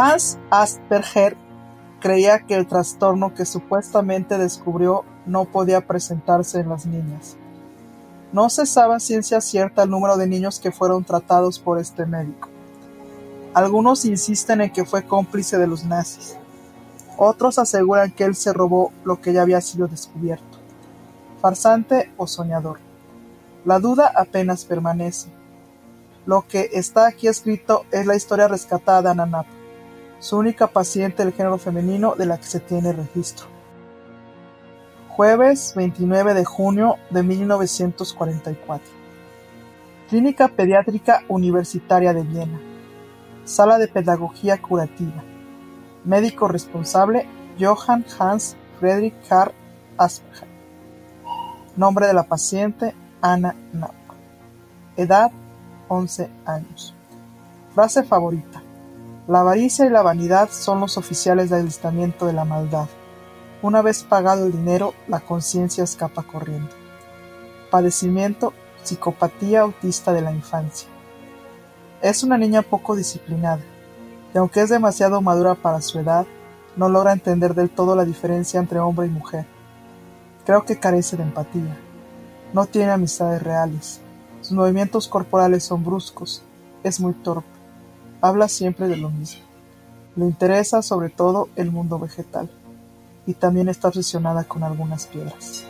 Hans Asperger creía que el trastorno que supuestamente descubrió no podía presentarse en las niñas. No se sabe ciencia cierta el número de niños que fueron tratados por este médico. Algunos insisten en que fue cómplice de los nazis. Otros aseguran que él se robó lo que ya había sido descubierto. Farsante o soñador. La duda apenas permanece. Lo que está aquí escrito es la historia rescatada de Ananap su única paciente del género femenino de la que se tiene registro. Jueves 29 de junio de 1944. Clínica Pediátrica Universitaria de Viena. Sala de Pedagogía Curativa. Médico responsable Johann Hans Friedrich Karl Asperger. Nombre de la paciente Anna Knapp. Edad 11 años. Frase favorita. La avaricia y la vanidad son los oficiales del alistamiento de la maldad. Una vez pagado el dinero, la conciencia escapa corriendo. Padecimiento: psicopatía autista de la infancia. Es una niña poco disciplinada, y aunque es demasiado madura para su edad, no logra entender del todo la diferencia entre hombre y mujer. Creo que carece de empatía. No tiene amistades reales. Sus movimientos corporales son bruscos. Es muy torpe habla siempre de lo mismo. Le interesa sobre todo el mundo vegetal y también está obsesionada con algunas piedras.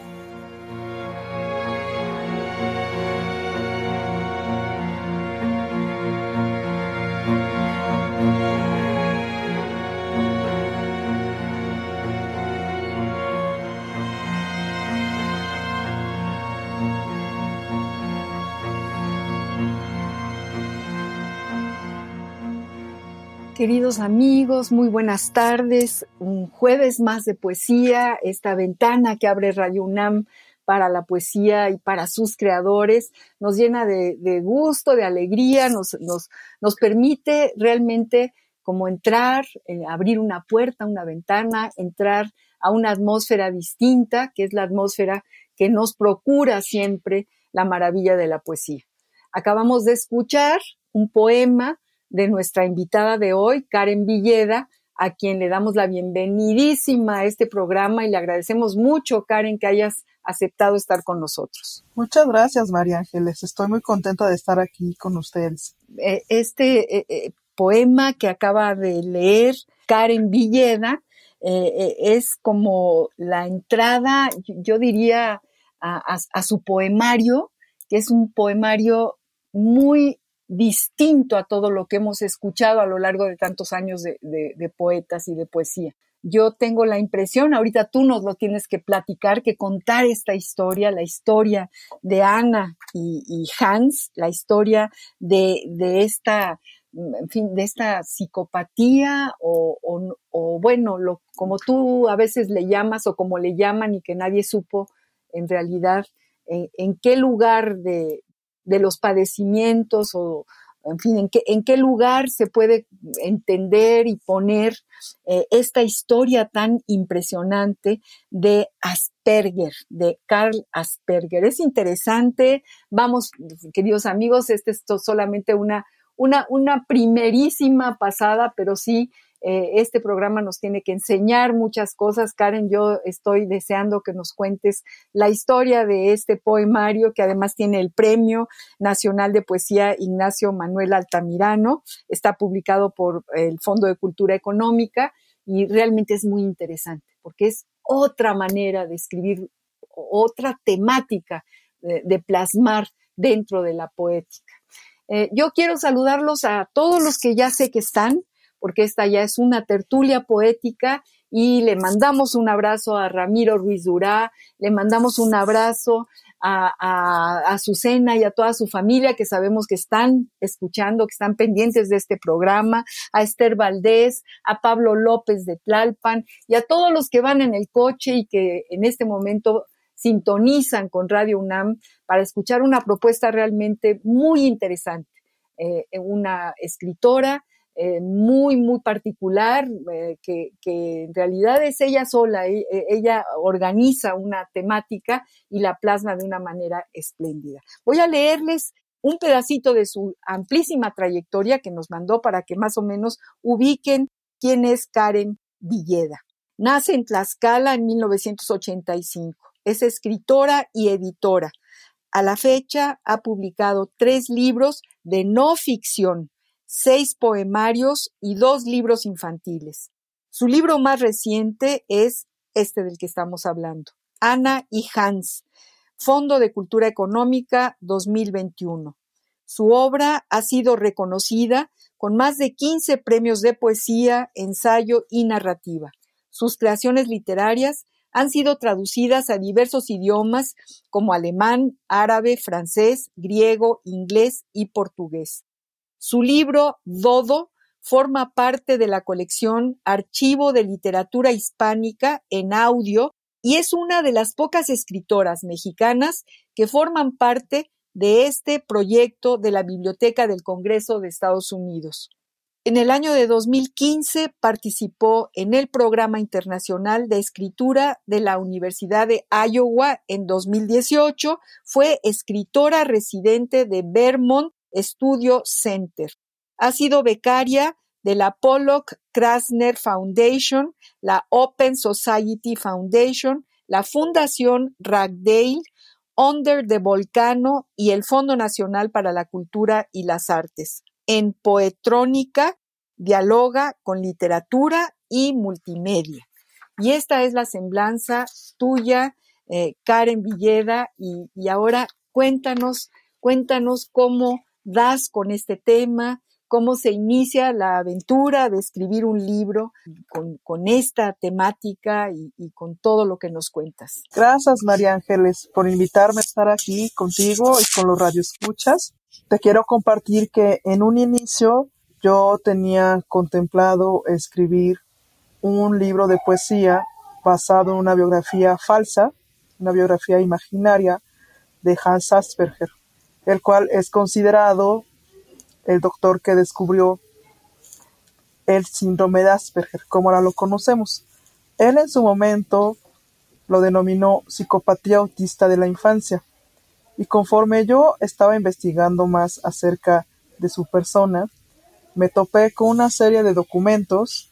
Queridos amigos, muy buenas tardes. Un jueves más de poesía, esta ventana que abre Radio UNAM para la poesía y para sus creadores, nos llena de, gusto, de alegría, nos, nos, nos, permite realmente como entrar, eh, abrir una puerta, una ventana, entrar a una atmósfera distinta, que es la atmósfera que nos procura siempre la maravilla de la poesía. Acabamos de escuchar un poema de nuestra invitada de hoy, Karen Villeda, a quien le damos la bienvenidísima a este programa y le agradecemos mucho, Karen, que hayas aceptado estar con nosotros. Muchas gracias, María Ángeles. Estoy muy contenta de estar aquí con ustedes. Eh, este eh, eh, poema que acaba de leer Karen Villeda es como la entrada, yo diría, a su poemario, que es un poemario muy distinto a todo lo que hemos escuchado a lo largo de tantos años de, poetas y de poesía. Yo tengo la impresión, ahorita tú nos lo tienes que platicar, que contar esta historia, la historia de Ana y, Hans, la historia de, esta, en fin, de esta psicopatía o, bueno, lo, como tú a veces le llamas o como le llaman y que nadie supo en realidad en qué lugar de, de los padecimientos o, en fin, en qué, en qué lugar se puede entender y poner eh, esta historia tan impresionante de Asperger, de Carl Asperger. Es interesante, vamos, queridos amigos, este es solamente una, una, una primerísima pasada, pero sí eh, este programa nos tiene que enseñar muchas cosas. Karen, yo estoy deseando que nos cuentes la historia de este poemario que además tiene el Premio Nacional de Poesía Ignacio Manuel Altamirano. Está publicado por el Fondo de Cultura Económica y realmente es muy interesante porque es otra manera de escribir, otra temática de, plasmar dentro de la poética. Eh, yo quiero saludarlos a todos los que ya sé que están, porque esta ya es una tertulia poética y le mandamos un abrazo a Ramiro Ruiz Durá, le mandamos un abrazo a, a, Azucena y a toda su familia que sabemos que están escuchando, que están pendientes de este programa, a Esther Valdés, a Pablo López de Tlalpan y a todos los que van en el coche y que en este momento sintonizan con Radio UNAM para escuchar una propuesta realmente muy interesante. Eh, una escritora eh, muy, muy particular, eh, que, que, en realidad es ella sola, e, e, ella organiza una temática y la plasma de una manera espléndida. Voy a leerles un pedacito de su amplísima trayectoria que nos mandó para que más o menos ubiquen quién es Karen Villeda. Nace en Tlaxcala en 1985. Es escritora y editora. A la fecha ha publicado tres libros de no ficción, seis poemarios y dos libros infantiles. Su libro más reciente es este del que estamos hablando, Ana y Hans, Fondo de Cultura Económica 2021. Su obra ha sido reconocida con más de 15 premios de poesía, ensayo y narrativa. Sus creaciones literarias han sido traducidas a diversos idiomas como alemán, árabe, francés, griego, inglés y portugués. Su libro Dodo forma parte de la colección Archivo de Literatura Hispánica en audio y es una de las pocas escritoras mexicanas que forman parte de este proyecto de la Biblioteca del Congreso de Estados Unidos. En el año de 2015 participó en el Programa Internacional de Escritura de la Universidad de Iowa en 2018. Fue escritora residente de Vermont Studio Center. Ha sido becaria de la Pollock Krasner Foundation, la Open Society Foundation, la Fundación Ragdale, Under the Volcano y el Fondo Nacional para la Cultura y las Artes en Poetrónica dialoga con literatura y multimedia. Y esta es la semblanza tuya, eh, Karen Villeda, y, y, ahora cuéntanos, cuéntanos cómo das con este tema, cómo se inicia la aventura de escribir un libro con, esta temática y, y, con todo lo que nos cuentas. Gracias, María Ángeles, por invitarme a estar aquí contigo y con los radioescuchas. Te quiero compartir que en un inicio yo tenía contemplado escribir un libro de poesía basado en una biografía falsa, una biografía imaginaria de Hans Asperger, el cual es considerado el doctor que descubrió el síndrome de Asperger, como ahora lo conocemos. Él en su momento lo denominó psicopatía autista de la infancia y conforme yo estaba investigando más acerca de su persona, me topé con una serie de documentos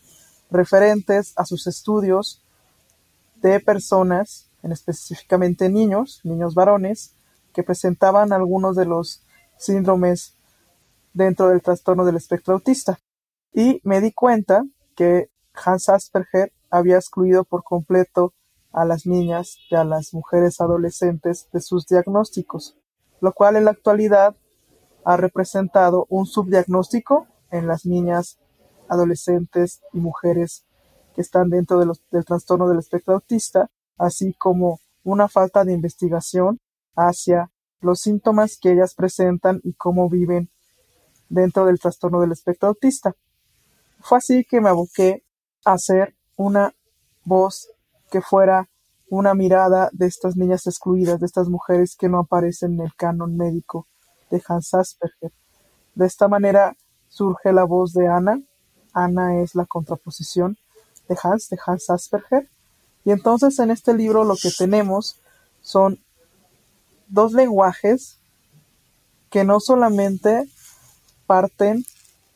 referentes a sus estudios de personas, en específicamente niños, niños varones, que presentaban algunos de los síndromes dentro del trastorno del espectro autista. Y me di cuenta que Hans Asperger había excluido por completo a las niñas y a las mujeres adolescentes de sus diagnósticos, lo cual en la actualidad ha representado un subdiagnóstico en las niñas, adolescentes y mujeres que están dentro del trastorno del espectro autista, así como una falta de investigación hacia los síntomas que ellas presentan y cómo viven dentro del trastorno del espectro autista. Fue así que me aboqué a hacer una voz que fuera una mirada de estas niñas excluidas, de estas mujeres que no aparecen en el canon médico de Hans Asperger. De esta manera surge la voz de Ana. Ana es la contraposición de Hans, de Hans Asperger. Y entonces en este libro lo que tenemos son dos lenguajes que no solamente parten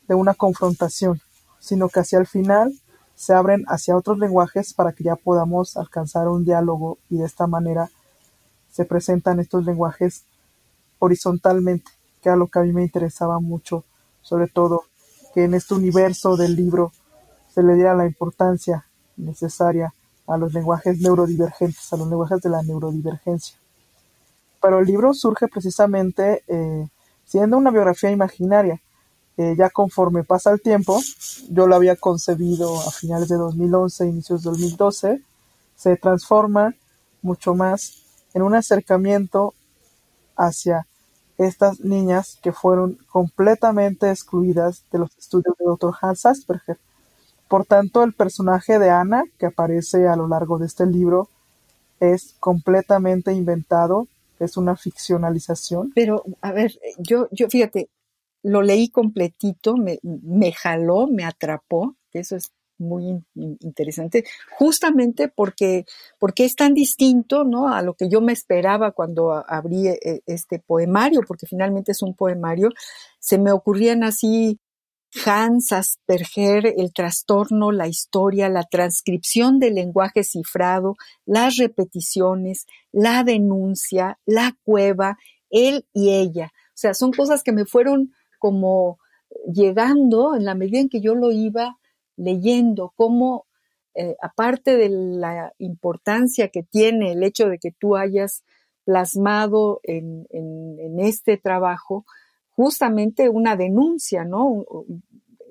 de una confrontación, sino que hacia el final se abren hacia otros lenguajes para que ya podamos alcanzar un diálogo y de esta manera se presentan estos lenguajes horizontalmente, que era lo que a mí me interesaba mucho, sobre todo que en este universo del libro se le diera la importancia necesaria a los lenguajes neurodivergentes, a los lenguajes de la neurodivergencia. Pero el libro surge precisamente eh, siendo una biografía imaginaria, eh, ya conforme pasa el tiempo, yo lo había concebido a finales de 2011, inicios de 2012, se transforma mucho más en un acercamiento hacia estas niñas que fueron completamente excluidas de los estudios de Dr. Hans Asperger. Por tanto, el personaje de Ana, que aparece a lo largo de este libro, es completamente inventado, es una ficcionalización. Pero, a ver, yo, yo fíjate, lo leí completito, me, me jaló, me atrapó, eso es muy interesante, justamente porque, porque es tan distinto ¿no? a lo que yo me esperaba cuando abrí e, este poemario, porque finalmente es un poemario, se me ocurrían así Hans Asperger, el trastorno, la historia, la transcripción del lenguaje cifrado, las repeticiones, la denuncia, la cueva, él y ella. O sea, son cosas que me fueron como llegando en la medida en que yo lo iba leyendo, cómo, eh, aparte de la importancia que tiene el hecho de que tú hayas plasmado en, este trabajo, justamente una denuncia, ¿no?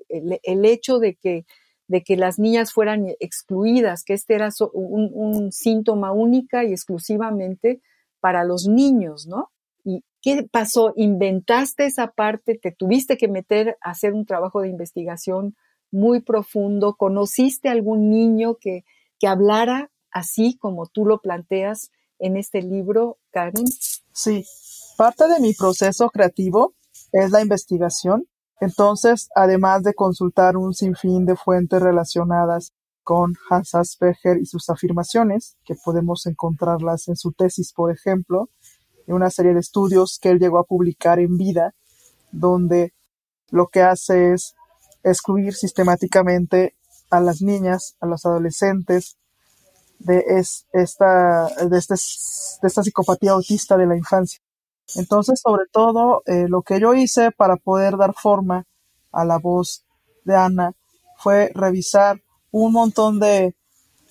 El, hecho de que, de que las niñas fueran excluidas, que este era un, un síntoma única y exclusivamente para los niños, ¿no? ¿Y qué pasó? ¿Inventaste esa parte? ¿Te tuviste que meter a hacer un trabajo de investigación muy profundo? ¿Conociste algún niño que, que hablara así como tú lo planteas en este libro, Karen? Sí, parte de mi proceso creativo es la investigación. Entonces, además de consultar un sinfín de fuentes relacionadas con Hans Asperger y sus afirmaciones, que podemos encontrarlas en su tesis, por ejemplo, en una serie de estudios que él llegó a publicar en vida, donde lo que hace es excluir sistemáticamente a las niñas, a los adolescentes de, esta, de, este, de esta psicopatía autista de la infancia. Entonces, sobre todo, eh, lo que yo hice para poder dar forma a la voz de Ana fue revisar un montón de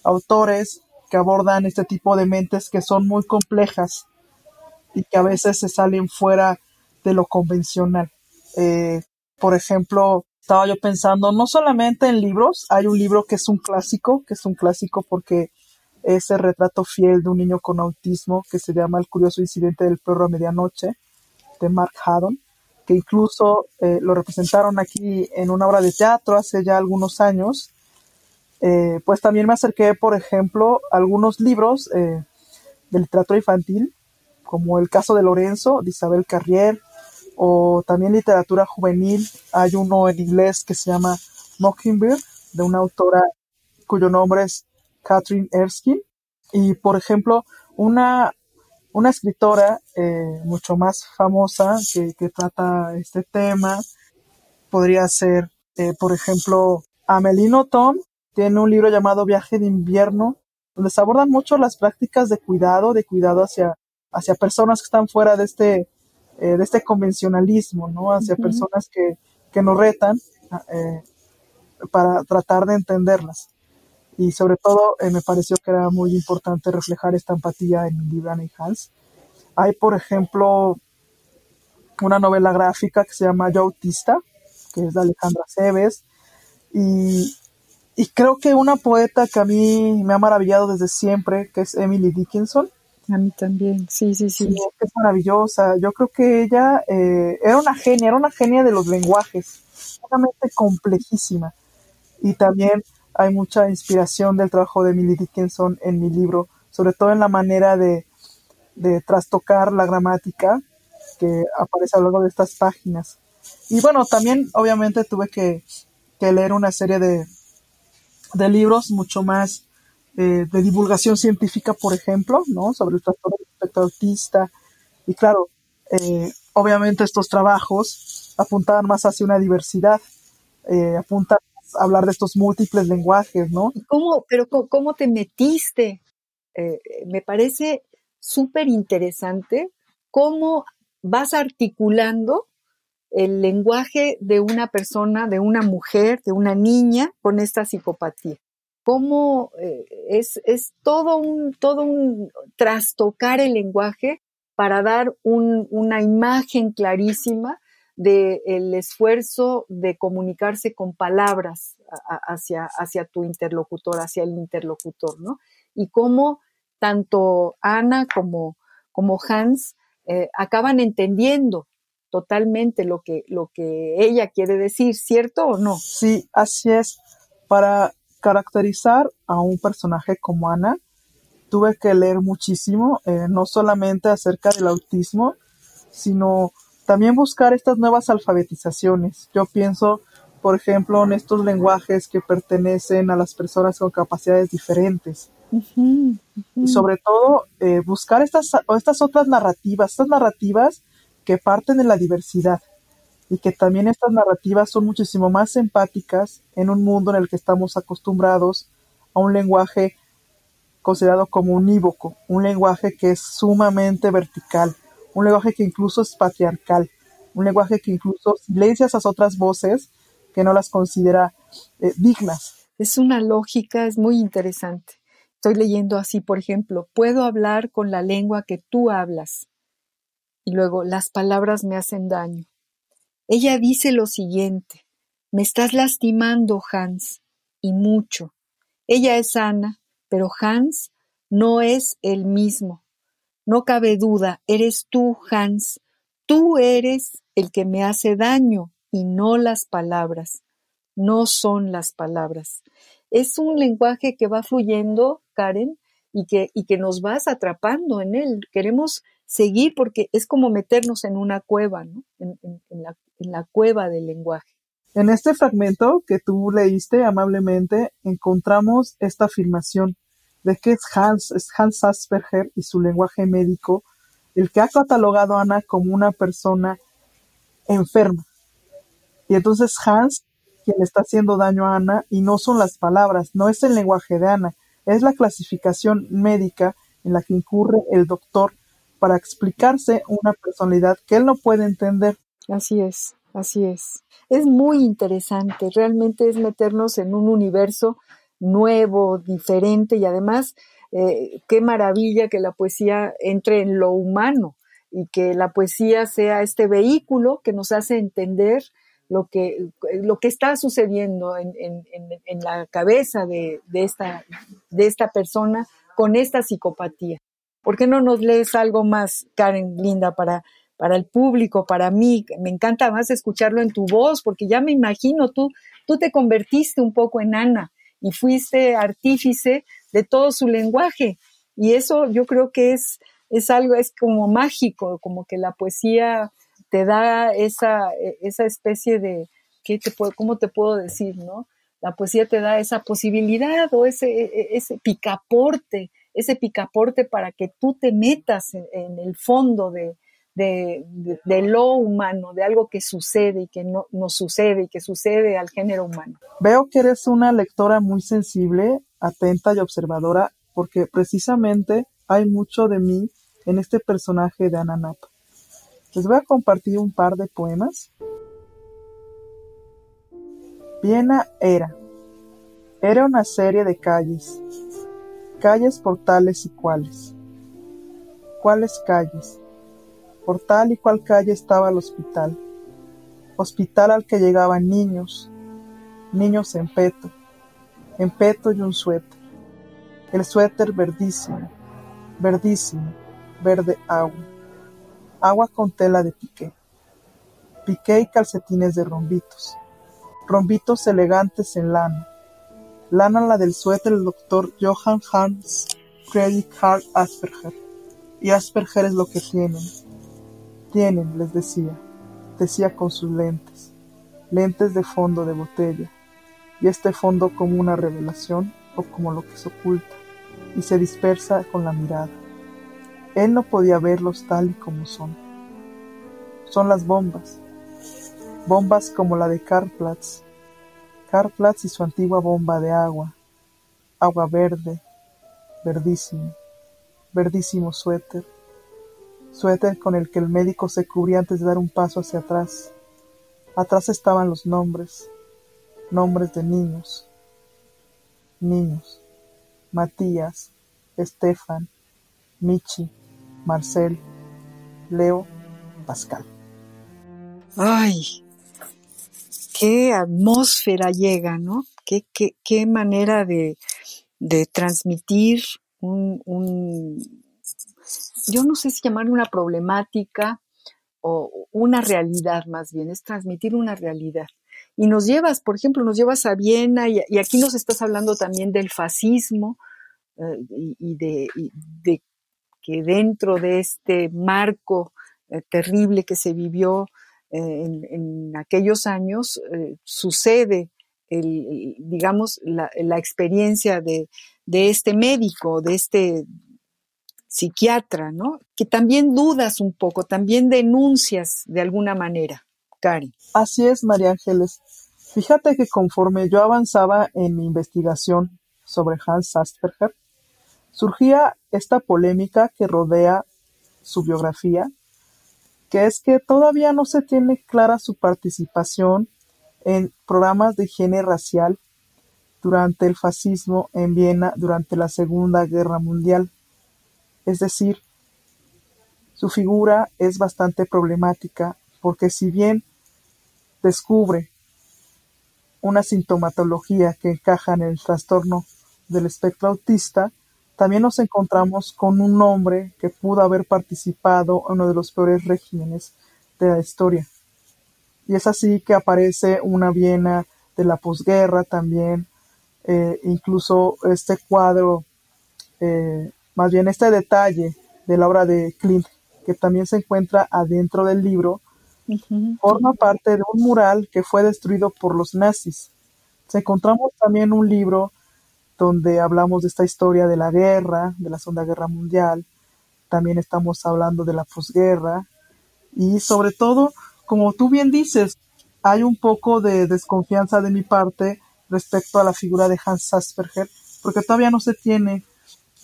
autores que abordan este tipo de mentes que son muy complejas y que a veces se salen fuera de lo convencional. Eh, por ejemplo, estaba yo pensando no solamente en libros, hay un libro que es un clásico, que es un clásico porque es el retrato fiel de un niño con autismo que se llama El curioso incidente del perro a medianoche, de Mark Haddon, que incluso eh, lo representaron aquí en una obra de teatro hace ya algunos años. Eh, pues también me acerqué, por ejemplo, a algunos libros de literatura infantil como el caso de Lorenzo, de Isabel Carrier, o también literatura juvenil. Hay uno en inglés que se llama Mockingbird, de una autora cuyo nombre es Catherine Erskine. Y, por ejemplo, una, una escritora eh, mucho más famosa que, trata este tema podría ser, eh, por ejemplo, Amelino Tom. Tiene un libro llamado Viaje de invierno, donde se abordan mucho las prácticas de cuidado, de cuidado hacia hacia personas que están fuera de este, eh, de este convencionalismo, ¿no? Hacia personas que, que nos retan eh, para tratar de entenderlas. Y sobre todo eh, me pareció que era muy importante reflejar esta empatía en mi libro y Hans. Hay, por ejemplo, una novela gráfica que se llama Yo Autista, que es de Alejandra Cebes, y, y creo que una poeta que a mí me ha maravillado desde siempre, que es Emily Dickinson, a mí también, sí, sí, sí. es maravillosa. Yo creo que ella eh, era una genia, era una genia de los lenguajes, realmente complejísima. Y también hay mucha inspiración del trabajo de Emily Dickinson en mi libro, sobre todo en la manera de, trastocar la gramática que aparece a lo largo de estas páginas. Y bueno, también obviamente tuve que, leer una serie de, libros mucho más eh, de divulgación científica, por ejemplo, ¿no? Sobre el trastorno espectro autista. Y claro, eh, obviamente estos trabajos apuntaban más hacia una diversidad, eh, apuntan hablar de estos múltiples lenguajes, ¿no? ¿Cómo, pero cómo te metiste? Eh, me parece súper interesante cómo vas articulando el lenguaje de una persona, de una mujer, de una niña con esta psicopatía cómo eh, es, es, todo un, todo un trastocar el lenguaje para dar una imagen clarísima del esfuerzo de comunicarse con palabras hacia, hacia tu interlocutor, hacia el interlocutor, ¿no? Y cómo tanto Ana como, como Hans eh, acaban entendiendo totalmente lo que, lo que ella quiere decir, ¿cierto o no? Sí, así es. Para caracterizar a un personaje como Ana, tuve que leer muchísimo, eh, no solamente acerca del autismo, sino también buscar estas nuevas alfabetizaciones. Yo pienso, por ejemplo, en estos lenguajes que pertenecen a las personas con capacidades diferentes. Y sobre todo, eh, buscar estas, estas otras narrativas, estas narrativas que parten de la diversidad y que también estas narrativas son muchísimo más empáticas en un mundo en el que estamos acostumbrados a un lenguaje considerado como unívoco, un lenguaje que es sumamente vertical, un lenguaje que incluso es patriarcal, un lenguaje que incluso silencia esas otras voces que no las considera eh, dignas. Es una lógica, es muy interesante. Estoy leyendo así, por ejemplo, puedo hablar con la lengua que tú hablas. Y luego, las palabras me hacen daño. Ella dice lo siguiente, me estás lastimando, Hans, y mucho. Ella es Ana, pero Hans no es el mismo. No cabe duda, eres tú, Hans. Tú eres el que me hace daño y no las palabras. No son las palabras. Es un lenguaje que va fluyendo, Karen, y que, y que nos vas atrapando en él. Queremos seguir porque es como meternos en una cueva, ¿no? en, la, en la cueva del lenguaje. En este fragmento que tú leíste amablemente, encontramos esta afirmación de que es Hans, es Hans Asperger y su lenguaje médico el que ha catalogado a Ana como una persona enferma. Y entonces Hans, quien está haciendo daño a Ana, y no son las palabras, no es el lenguaje de Ana, es la clasificación médica en la que incurre el doctor para explicarse una personalidad que él no puede entender. Así es, así es. Es muy interesante, realmente es meternos en un universo nuevo, diferente y además eh, qué maravilla que la poesía entre en lo humano y que la poesía sea este vehículo que nos hace entender lo que, lo que está sucediendo en, la cabeza de, esta, de esta persona con esta psicopatía. ¿Por qué no nos lees algo más, Karen Linda, para, para el público, para mí? Me encanta más escucharlo en tu voz, porque ya me imagino, tú, tú te convertiste un poco en Ana y fuiste artífice de todo su lenguaje. Y eso yo creo que es, es algo, es como mágico, como que la poesía te da esa, esa especie de, ¿qué te puedo, ¿cómo te puedo decir, no? La poesía te da esa posibilidad o ese, ese picaporte, ese picaporte para que tú te metas en el fondo de, de, lo humano, de algo que sucede y que no nos sucede y que sucede al género humano. Veo que eres una lectora muy sensible, atenta y observadora, porque precisamente hay mucho de mí en este personaje de Ananap. Les voy a compartir un par de poemas. Viena era. Era una serie de calles. Calles por tales y cuales. ¿Cuáles calles? Por tal y cual calle estaba el hospital, hospital al que llegaban niños, niños en peto, en peto y un suéter, el suéter verdísimo, verdísimo, verde agua, agua con tela de piqué, piqué y calcetines de rombitos, rombitos elegantes en lana, lana la del suéter del doctor Johann Hans Friedrich Karl Asperger, y Asperger es lo que tienen, tienen, les decía, decía con sus lentes, lentes de fondo de botella, y este fondo como una revelación o como lo que se oculta, y se dispersa con la mirada. Él no podía verlos tal y como son. Son las bombas, bombas como la de Karplatz, Karplatz y su antigua bomba de agua, agua verde, verdísimo, verdísimo suéter, suéter con el que el médico se cubría antes de dar un paso hacia atrás. Atrás estaban los nombres, nombres de niños, niños, Matías, Estefan, Michi, Marcel, Leo, Pascal. ay, qué atmósfera llega, ¿no? Qué, qué, qué manera de, de transmitir un, un, yo no sé si llamar una problemática o una realidad más bien, es transmitir una realidad. Y nos llevas, por ejemplo, nos llevas a Viena y, aquí nos estás hablando también del fascismo eh, y, de, que dentro de este marco eh, terrible que se vivió eh, en, en, aquellos años sucede el, digamos, la, la experiencia de, de este médico, de este psiquiatra, ¿no? Que también dudas un poco, también denuncias de alguna manera, Cari. Así es, María Ángeles. Fíjate que conforme yo avanzaba en mi investigación sobre Hans Asperger, surgía esta polémica que rodea su biografía, que es que todavía no se tiene clara su participación en programas de higiene racial durante el fascismo en Viena durante la Segunda Guerra Mundial. Es decir, su figura es bastante problemática porque si bien descubre una sintomatología que encaja en el trastorno del espectro autista, también nos encontramos con un hombre que pudo haber participado en uno de los peores regímenes de la historia. Y es así que aparece una Viena de la posguerra también, eh, incluso este cuadro eh, más bien este detalle de la obra de Klimt, que también se encuentra adentro del libro, forma parte de un mural que fue destruido por los nazis. Se encontramos también un libro donde hablamos de esta historia de la guerra, de la Segunda Guerra Mundial, también estamos hablando de la posguerra. Y sobre todo, como tú bien dices, hay un poco de desconfianza de mi parte respecto a la figura de Hans Asperger, porque todavía no se tiene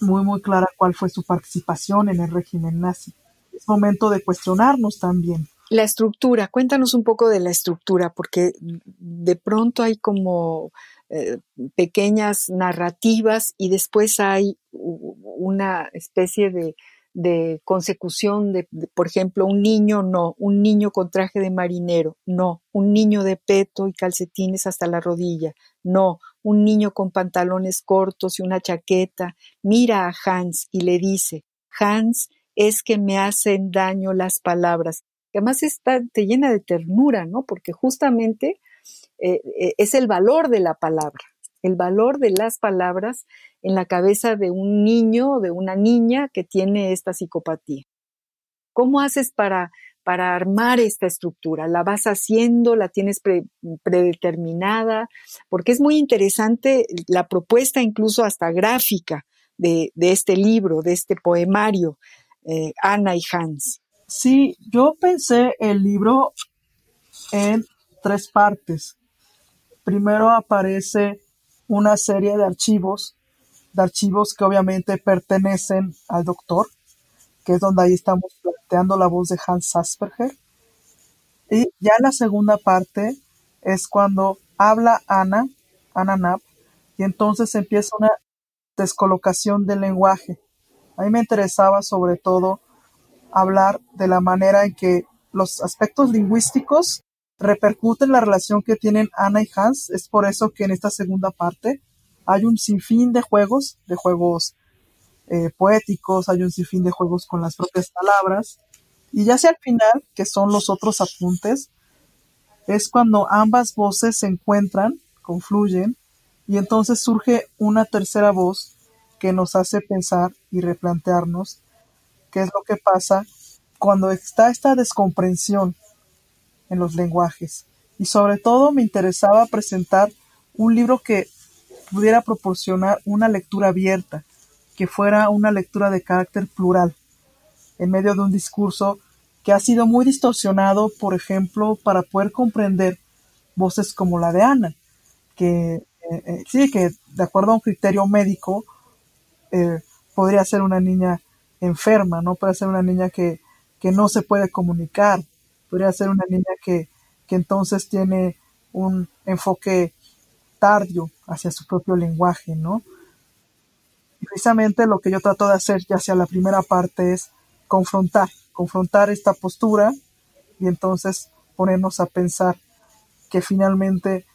muy muy clara cuál fue su participación en el régimen nazi. Es momento de cuestionarnos también. La estructura, cuéntanos un poco de la estructura, porque de pronto hay como eh, pequeñas narrativas y después hay una especie de, de consecución de, por ejemplo, un niño no, un niño con traje de marinero, no, un niño de peto y calcetines hasta la rodilla, no, un niño con pantalones cortos y una chaqueta, mira a Hans y le dice, Hans, es que me hacen daño las palabras. Que además está, te llena de ternura, ¿no? Porque justamente eh, eh, es el valor de la palabra, el valor de las palabras en la cabeza de un niño o de una niña que tiene esta psicopatía. ¿Cómo haces para, para armar esta estructura? ¿La vas haciendo? ¿La tienes pre, predeterminada? Porque es muy interesante la propuesta incluso hasta gráfica de, de este libro, de este poemario, eh, Ana y Hans. Sí, yo pensé el libro en tres partes. Primero aparece una serie de archivos, de archivos que obviamente pertenecen al doctor, que es donde ahí estamos planteando la voz de Hans Asperger. Y ya la segunda parte es cuando habla Ana, Ana Knapp, y entonces empieza una descolocación del lenguaje. A mí me interesaba sobre todo hablar de la manera en que los aspectos lingüísticos repercuten la relación que tienen Ana y Hans. Es por eso que en esta segunda parte hay un sinfín de juegos, de juegos eh, poéticos, hay un sinfín de juegos con las propias palabras. Y ya hacia el final, que son los otros apuntes, es cuando ambas voces se encuentran, confluyen, y entonces surge una tercera voz que nos hace pensar y replantearnos qué es lo que pasa cuando está esta descomprensión en los lenguajes. Y sobre todo me interesaba presentar un libro que pudiera proporcionar una lectura abierta, que fuera una lectura de carácter plural, en medio de un discurso que ha sido muy distorsionado, por ejemplo, para poder comprender voces como la de Ana, que eh, eh, sí, que de acuerdo a un criterio médico eh, podría ser una niña enferma, no puede ser una niña que, que no se puede comunicar, podría ser una niña que, que entonces tiene un enfoque tardio hacia su propio lenguaje, ¿no? Precisamente lo que yo trato de hacer ya sea la primera parte es confrontar, confrontar esta postura y entonces ponernos a pensar que finalmente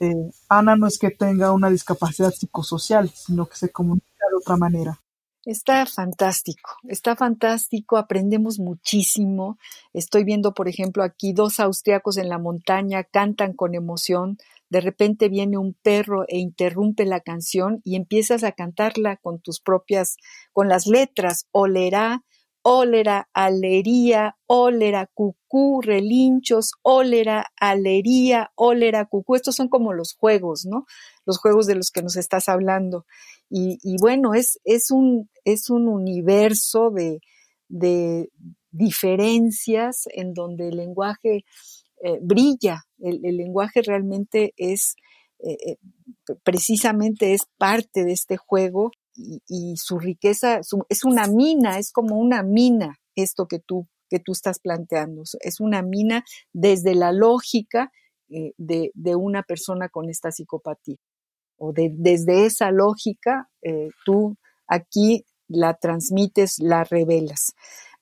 eh, Ana no es que tenga una discapacidad psicosocial, sino que se comunica de otra manera. Está fantástico, está fantástico, aprendemos muchísimo. Estoy viendo, por ejemplo, aquí dos austriacos en la montaña cantan con emoción. De repente viene un perro e interrumpe la canción y empiezas a cantarla con tus propias, con las letras. Olerá, ólera, alería, ólera, cucú, relinchos, ólera, alería, ólera, cucú. Estos son como los juegos, ¿no? Los juegos de los que nos estás hablando. Y, bueno, es, es, un, es un universo de, diferencias en donde el lenguaje eh, brilla. El, lenguaje realmente es, eh, eh, precisamente es parte de este juego y, su riqueza es una mina, es como una mina esto que tú, que tú estás planteando. Es una mina desde la lógica eh, de, una persona con esta psicopatía. O desde esa lógica, eh, tú aquí la transmites, la revelas.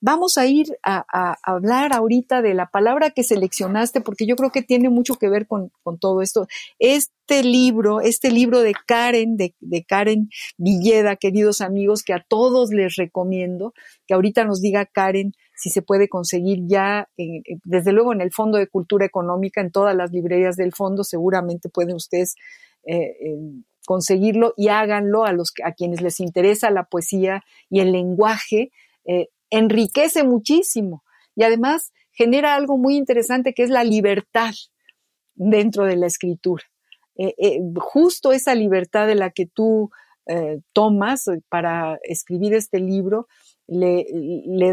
Vamos a ir a, hablar ahorita de la palabra que seleccionaste, porque yo creo que tiene mucho que ver con, todo esto. Este libro, este libro de Karen, de, Karen Villeda, queridos amigos, que a todos les recomiendo, que ahorita nos diga Karen si se puede conseguir ya, desde luego en el Fondo de Cultura Económica, en todas las librerías del fondo, seguramente pueden ustedes eh, conseguirlo y háganlo a los a quienes les interesa la poesía y el lenguaje. Eh, enriquece muchísimo y además genera algo muy interesante que es la libertad dentro de la escritura. Eh, eh, justo esa libertad de la que tú eh, tomas para escribir este libro le,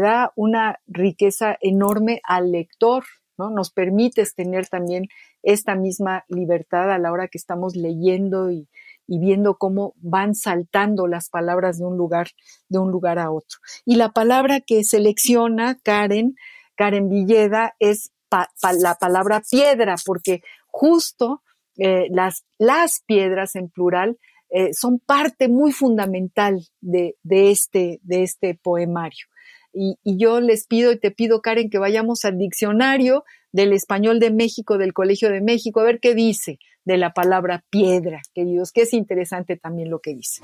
da una riqueza enorme al lector, ¿no? Nos permites tener también esta misma libertad a la hora que estamos leyendo y, y viendo cómo van saltando las palabras de un lugar, de un lugar a otro. Y la palabra que selecciona Karen, Karen Villeda, es la palabra piedra, porque justo eh, las, las piedras en plural eh, son parte muy fundamental de, de, este, de este poemario. Y, y, yo les pido y te pido, Karen, que vayamos al diccionario del español de México, del Colegio de México, a ver qué dice de la palabra piedra, queridos, que es interesante también lo que dice.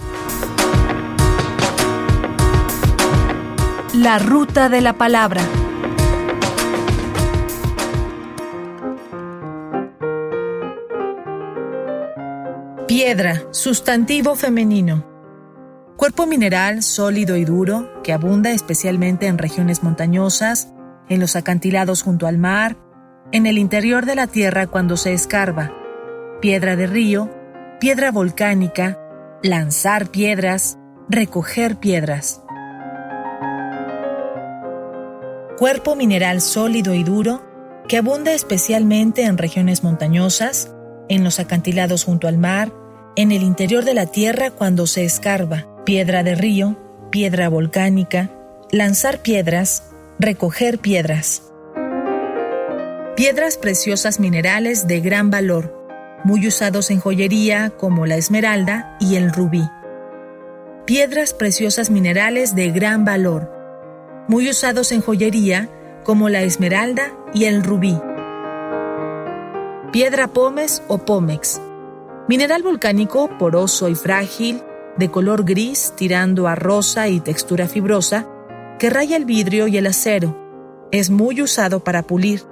La ruta de la palabra. Piedra, sustantivo femenino. Cuerpo mineral sólido y duro que abunda especialmente en regiones montañosas, en los acantilados junto al mar, en el interior de la tierra cuando se escarba, piedra de río, piedra volcánica, lanzar piedras, recoger piedras. Cuerpo mineral sólido y duro que abunda especialmente en regiones montañosas, en los acantilados junto al mar, en el interior de la tierra cuando se escarba, piedra de río, piedra volcánica, lanzar piedras, recoger piedras. Piedras preciosas minerales de gran valor, muy usados en joyería como la esmeralda y el rubí. Piedras preciosas minerales de gran valor, muy usados en joyería como la esmeralda y el rubí. Piedra pómez o pómex, mineral volcánico poroso y frágil, de color gris tirando a rosa y textura fibrosa, que raya el vidrio y el acero. Es muy usado para pulir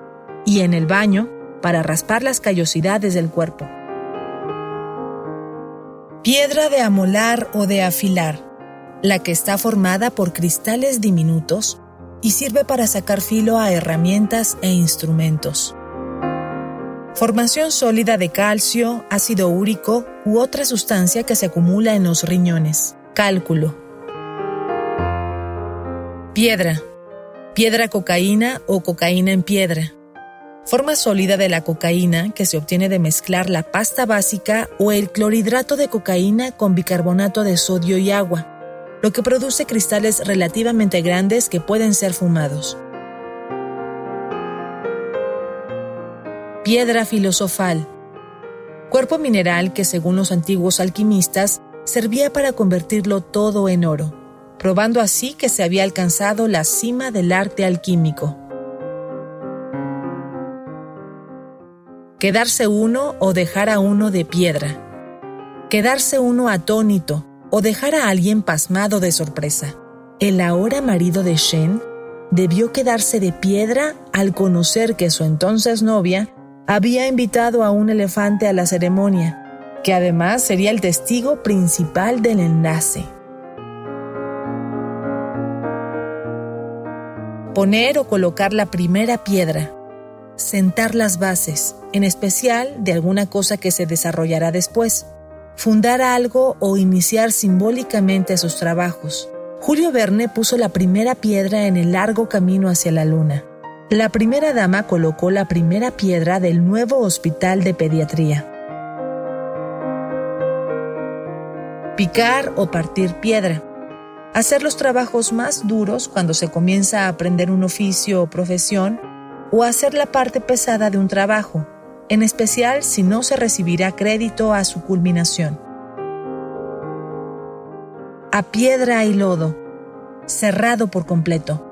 y en el baño para raspar las callosidades del cuerpo. Piedra de amolar o de afilar, la que está formada por cristales diminutos y sirve para sacar filo a herramientas e instrumentos. Formación sólida de calcio, ácido úrico u otra sustancia que se acumula en los riñones. Cálculo. Piedra. Piedra cocaína o cocaína en piedra forma sólida de la cocaína que se obtiene de mezclar la pasta básica o el clorhidrato de cocaína con bicarbonato de sodio y agua, lo que produce cristales relativamente grandes que pueden ser fumados. Piedra filosofal. Cuerpo mineral que según los antiguos alquimistas servía para convertirlo todo en oro, probando así que se había alcanzado la cima del arte alquímico. Quedarse uno o dejar a uno de piedra, quedarse uno atónito o dejar a alguien pasmado de sorpresa. El ahora marido de Shen debió quedarse de piedra al conocer que su entonces novia había invitado a un elefante a la ceremonia, que además sería el testigo principal del enlace. Poner o colocar la primera piedra. Sentar las bases, en especial de alguna cosa que se desarrollará después. Fundar algo o iniciar simbólicamente sus trabajos. Julio Verne puso la primera piedra en el largo camino hacia la luna. La primera dama colocó la primera piedra del nuevo hospital de pediatría. Picar o partir piedra hacer los trabajos más duros cuando se comienza a aprender un oficio o profesión, o hacer la parte pesada de un trabajo, en especial si no se recibirá crédito a su culminación. A piedra y lodo, cerrado por completo.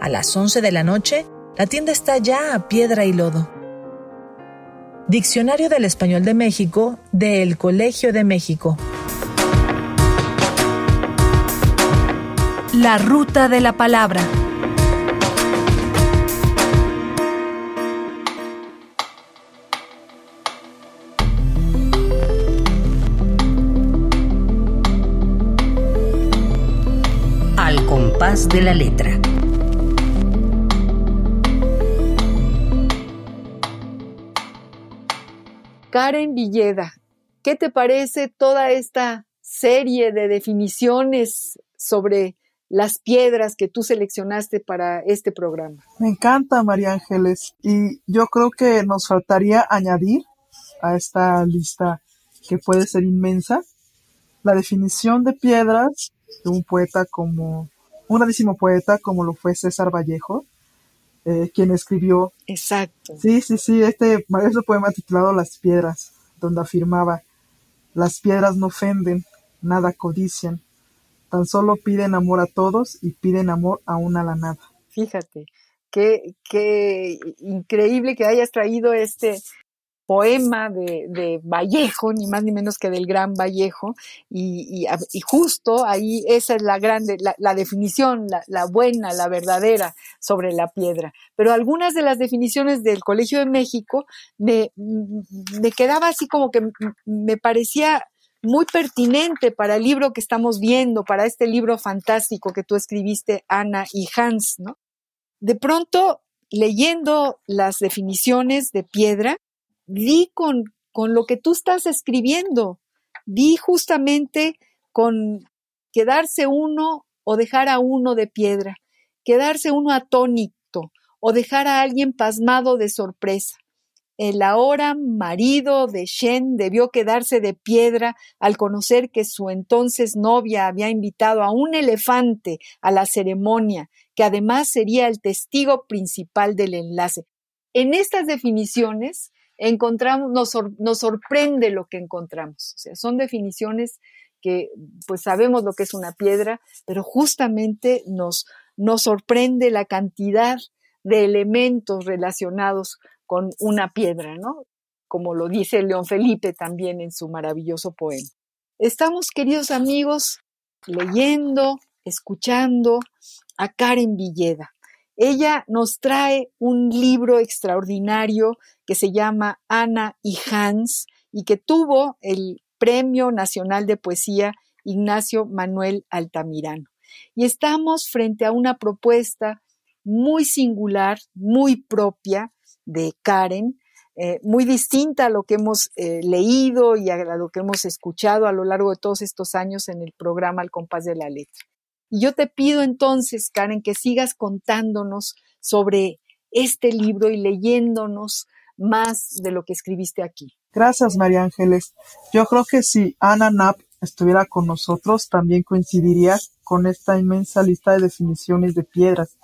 A las 11 de la noche, la tienda está ya a piedra y lodo. Diccionario del Español de México del Colegio de México. La ruta de la palabra. Compás de la letra. Karen Villeda, ¿qué te parece toda esta serie de definiciones sobre las piedras que tú seleccionaste para este programa. Me encanta, María Ángeles, y yo creo que nos faltaría añadir a esta lista que puede ser inmensa la definición de piedras de un poeta como, un grandísimo poeta como lo fue César Vallejo, eh, quien escribió. Exacto. Sí, sí, sí, este maravilloso poema titulado Las piedras, donde afirmaba, las piedras no ofenden, nada codician, Tan solo piden amor a todos y piden amor aún a la nada. Fíjate, qué, qué increíble que hayas traído este poema de, Vallejo, ni más ni menos que del gran Vallejo, y, justo ahí esa es la grande, la, definición, la, buena, la verdadera sobre la piedra. Pero algunas de las definiciones del Colegio de México me, me quedaba así como que me parecía muy pertinente para el libro que estamos viendo, para este libro fantástico que tú escribiste, Ana y Hans, ¿no? De pronto, leyendo las definiciones de piedra, di con, con lo que tú estás escribiendo, di justamente con quedarse uno o dejar a uno de piedra, quedarse uno atónito o dejar a alguien pasmado de sorpresa. El ahora marido de Shen debió quedarse de piedra al conocer que su entonces novia había invitado a un elefante a la ceremonia, que además sería el testigo principal del enlace. En estas definiciones encontramos, nos, sorprende lo que encontramos. O sea, son definiciones que pues sabemos lo que es una piedra, pero justamente nos, nos sorprende la cantidad de elementos relacionados con una piedra, ¿no? Como lo dice León Felipe también en su maravilloso poema. Estamos, queridos amigos, leyendo, escuchando a Karen Villeda. Ella nos trae un libro extraordinario que se llama Ana y Hans y que tuvo el Premio Nacional de Poesía Ignacio Manuel Altamirano. Y estamos frente a una propuesta muy singular, muy propia, de Karen, eh, muy distinta a lo que hemos eh, leído y a lo que hemos escuchado a lo largo de todos estos años en el programa Al compás de la letra. Y yo te pido entonces, Karen, que sigas contándonos sobre este libro y leyéndonos más de lo que escribiste aquí. Gracias, María Ángeles. Yo creo que si Ana Knapp estuviera con nosotros, también coincidiría con esta inmensa lista de definiciones de piedras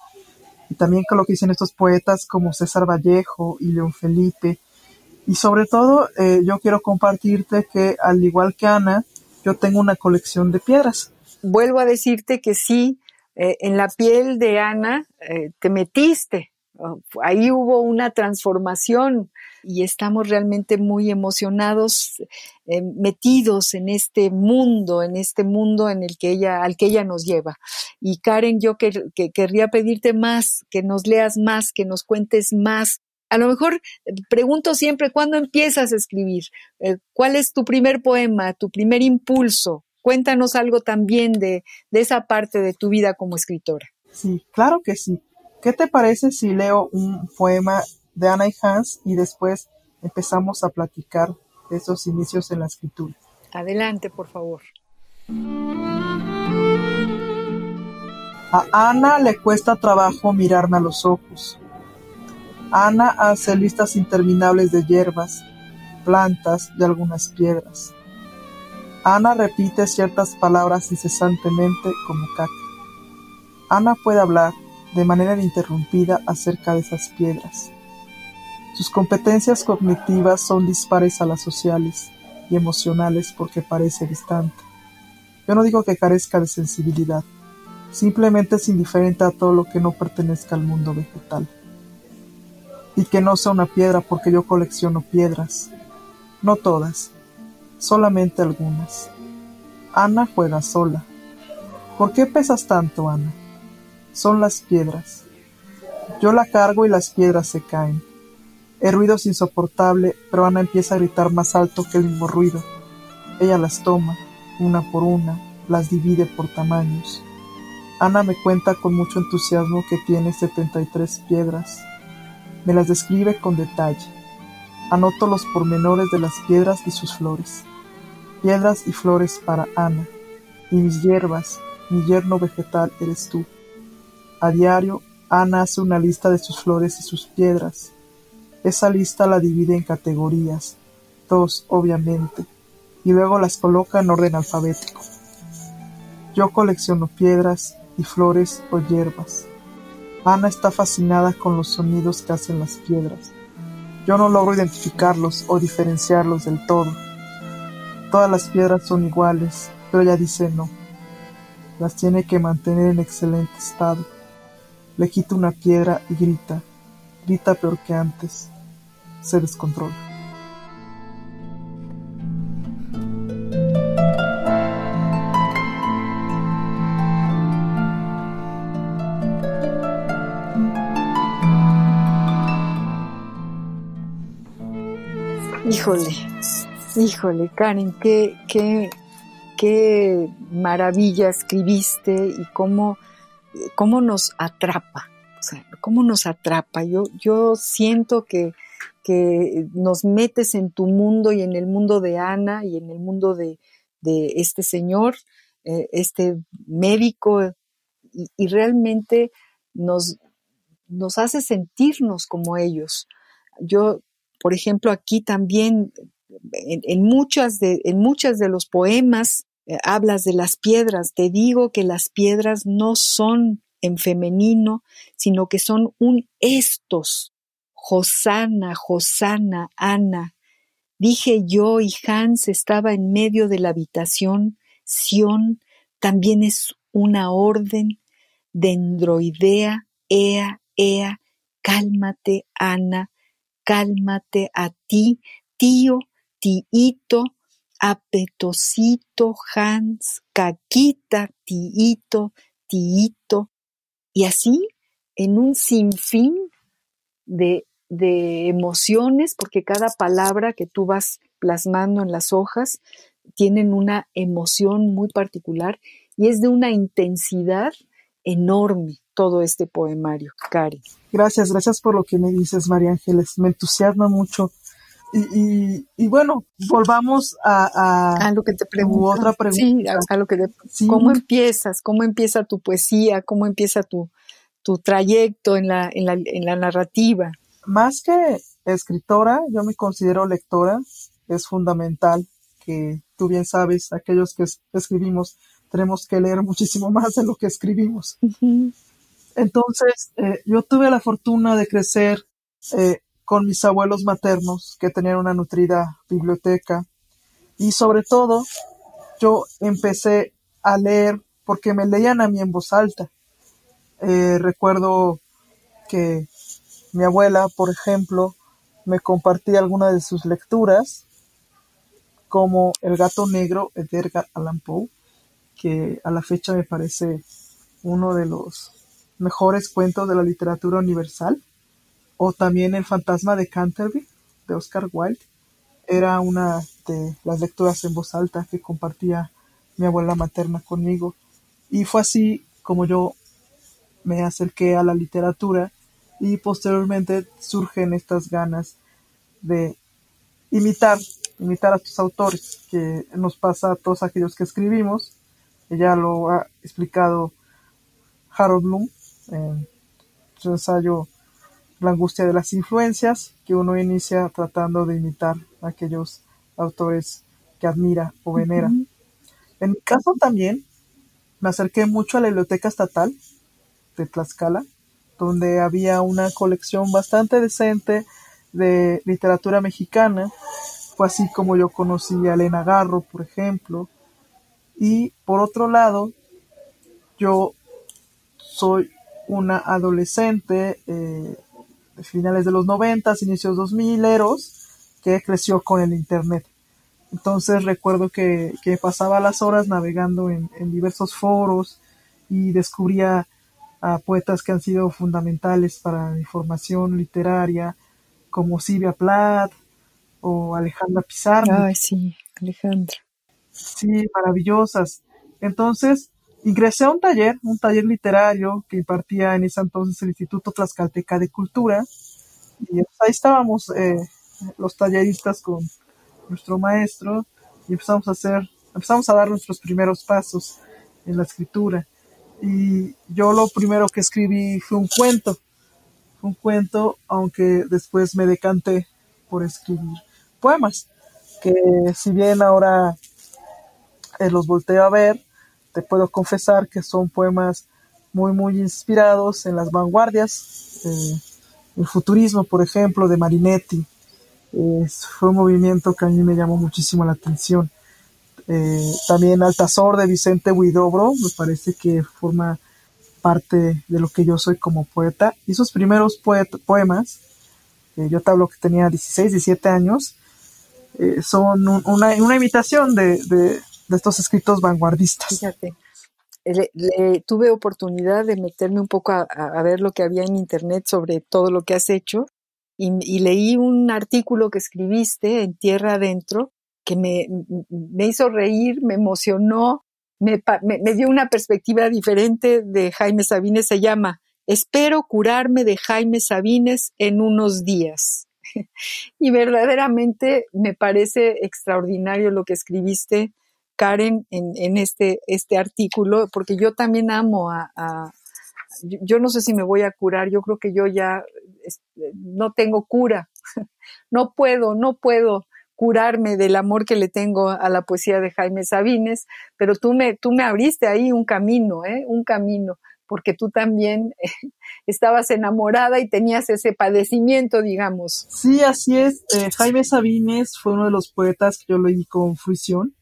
y también con lo que dicen estos poetas como César Vallejo y León Felipe. Y sobre todo, eh, yo quiero compartirte que al igual que Ana, yo tengo una colección de piedras. Vuelvo a decirte que sí, eh, en la piel de Ana eh, te metiste. Ahí hubo una transformación y estamos realmente muy emocionados, eh, metidos en este mundo, en este mundo en el que ella, al que ella nos lleva. Y Karen, yo que, querría pedirte más, que nos leas más, que nos cuentes más. A lo mejor pregunto siempre, ¿cuándo empiezas a escribir? ¿Cuál es tu primer poema, tu primer impulso? Cuéntanos algo también de, de esa parte de tu vida como escritora. Sí, claro que sí. ¿Qué te parece si leo un poema de Ana y Hans y después empezamos a platicar de esos inicios en la escritura. Adelante, por favor. A Ana le cuesta trabajo mirarme a los ojos. Ana hace listas interminables de hierbas, plantas y algunas piedras. Ana repite ciertas palabras incesantemente como caca. Ana puede hablar de manera ininterrumpida acerca de esas piedras. Sus competencias cognitivas son dispares a las sociales y emocionales porque parece distante. Yo no digo que carezca de sensibilidad, simplemente es indiferente a todo lo que no pertenezca al mundo vegetal. Y que no sea una piedra porque yo colecciono piedras. No todas, solamente algunas. Ana juega sola. ¿Por qué pesas tanto, Ana? Son las piedras. Yo la cargo y las piedras se caen. El ruido es insoportable, pero Ana empieza a gritar más alto que el mismo ruido. Ella las toma, una por una, las divide por tamaños. Ana me cuenta con mucho entusiasmo que tiene 73 piedras. Me las describe con detalle. Anoto los pormenores de las piedras y sus flores. Piedras y flores para Ana. Y mis hierbas, mi yerno vegetal eres tú. A diario, Ana hace una lista de sus flores y sus piedras esa lista la divide en categorías, dos obviamente, y luego las coloca en orden alfabético. Yo colecciono piedras y flores o hierbas. Ana está fascinada con los sonidos que hacen las piedras. Yo no logro identificarlos o diferenciarlos del todo. Todas las piedras son iguales, pero ella dice no. Las tiene que mantener en excelente estado. Le quita una piedra y grita grita peor que antes, se descontrola. Híjole, híjole, Karen, qué, qué, qué maravilla escribiste y cómo, cómo nos atrapa o sea, cómo nos atrapa. Yo, yo siento que, que nos metes en tu mundo y en el mundo de Ana y en el mundo de, de este señor, eh, este médico, y, realmente nos, nos hace sentirnos como ellos. Yo, por ejemplo, aquí también, en, muchas, de, en muchas de los poemas, eh, hablas de las piedras. Te digo que las piedras no son en femenino, sino que son un estos. Josana, Josana, Ana. Dije yo y Hans estaba en medio de la habitación. Sión también es una orden. Dendroidea, ea, ea. Cálmate, Ana. Cálmate a ti, tío, tíito, apetosito, Hans, caquita, tíito, tíito, y así, en un sinfín de, de emociones, porque cada palabra que tú vas plasmando en las hojas tienen una emoción muy particular y es de una intensidad enorme todo este poemario, Cari. Gracias, gracias por lo que me dices, María Ángeles. Me entusiasma mucho. Y, y, bueno, volvamos a, a, lo que te pregunto. Otra pregunta. Sí, a, lo que ¿Cómo empiezas? ¿Cómo empieza tu poesía? ¿Cómo empieza tu, tu trayecto en la, en, la, en la narrativa? Más que escritora, yo me considero lectora. Es fundamental que tú bien sabes, aquellos que escribimos, tenemos que leer muchísimo más de lo que escribimos. Entonces, eh, yo tuve la fortuna de crecer eh, con mis abuelos maternos que tenían una nutrida biblioteca y sobre todo yo empecé a leer porque me leían a mí en voz alta. Eh, recuerdo que mi abuela, por ejemplo, me compartía algunas de sus lecturas, como El gato negro de Edgar Allan Poe, que a la fecha me parece uno de los mejores cuentos de la literatura universal, o también El fantasma de Canterbury de Oscar Wilde. Era una de las lecturas en voz alta que compartía mi abuela materna conmigo. Y fue así como yo me acerqué a la literatura y posteriormente surgen estas ganas de imitar, imitar a estos autores que nos pasa a todos aquellos que escribimos. Ya lo ha explicado Harold Bloom en su ensayo La angustia de las influencias, que uno inicia tratando de imitar a aquellos autores que admira o venera. En mi caso también me acerqué mucho a la biblioteca estatal de Tlaxcala, donde había una colección bastante decente de literatura mexicana. Fue así como yo conocí a Elena Garro, por ejemplo. Y por otro lado, yo soy una adolescente eh, finales de los noventas, inicios dos mileros, que creció con el internet. Entonces recuerdo que, pasaba las horas navegando en, en diversos foros y descubría a poetas que han sido fundamentales para mi formación literaria, como Silvia Plath o Alejandra Pizarro. Ay, sí, Alejandra. Sí, maravillosas. Entonces, ingresé a un taller, un taller literario que impartía en ese entonces el Instituto Tlaxcalteca de Cultura. Y ahí estábamos eh, los talleristas con nuestro maestro y empezamos a hacer, empezamos a dar nuestros primeros pasos en la escritura y yo lo primero que escribí fue un cuento, un cuento, aunque después me decanté por escribir poemas, que si bien ahora eh, los volteo a ver, te puedo confesar que son poemas muy, muy inspirados en las vanguardias, eh, el futurismo, por ejemplo, de Marinetti. fue un movimiento que a mí me llamó muchísimo la atención. Eh, también Altazor de Vicente Huidobro, me parece que forma parte de lo que yo soy como poeta. Y sus primeros poemas, eh, yo te hablo que tenía 16, 17 años, son una, imitación de, estos escritos vanguardistas. Fíjate, tuve oportunidad de meterme un poco a, ver lo que había en internet sobre todo lo que has hecho y, y leí un artículo que escribiste en Tierra Adentro que me, me hizo reír, me emocionó, me, me, dio una perspectiva diferente de Jaime Sabines. Se llama Espero curarme de Jaime Sabines en unos días. y verdaderamente me parece extraordinario lo que escribiste, Karen, en, este, este artículo, porque yo también amo a, a yo no sé si me voy a curar, yo creo que yo ya no tengo cura, no puedo, no puedo curarme del amor que le tengo a la poesía de Jaime Sabines, pero tú me, tú me abriste ahí un camino, ¿eh? un camino, porque tú también estabas enamorada y tenías ese padecimiento, digamos. Sí, así es. Eh, Jaime Sabines fue uno de los poetas que yo leí con fruición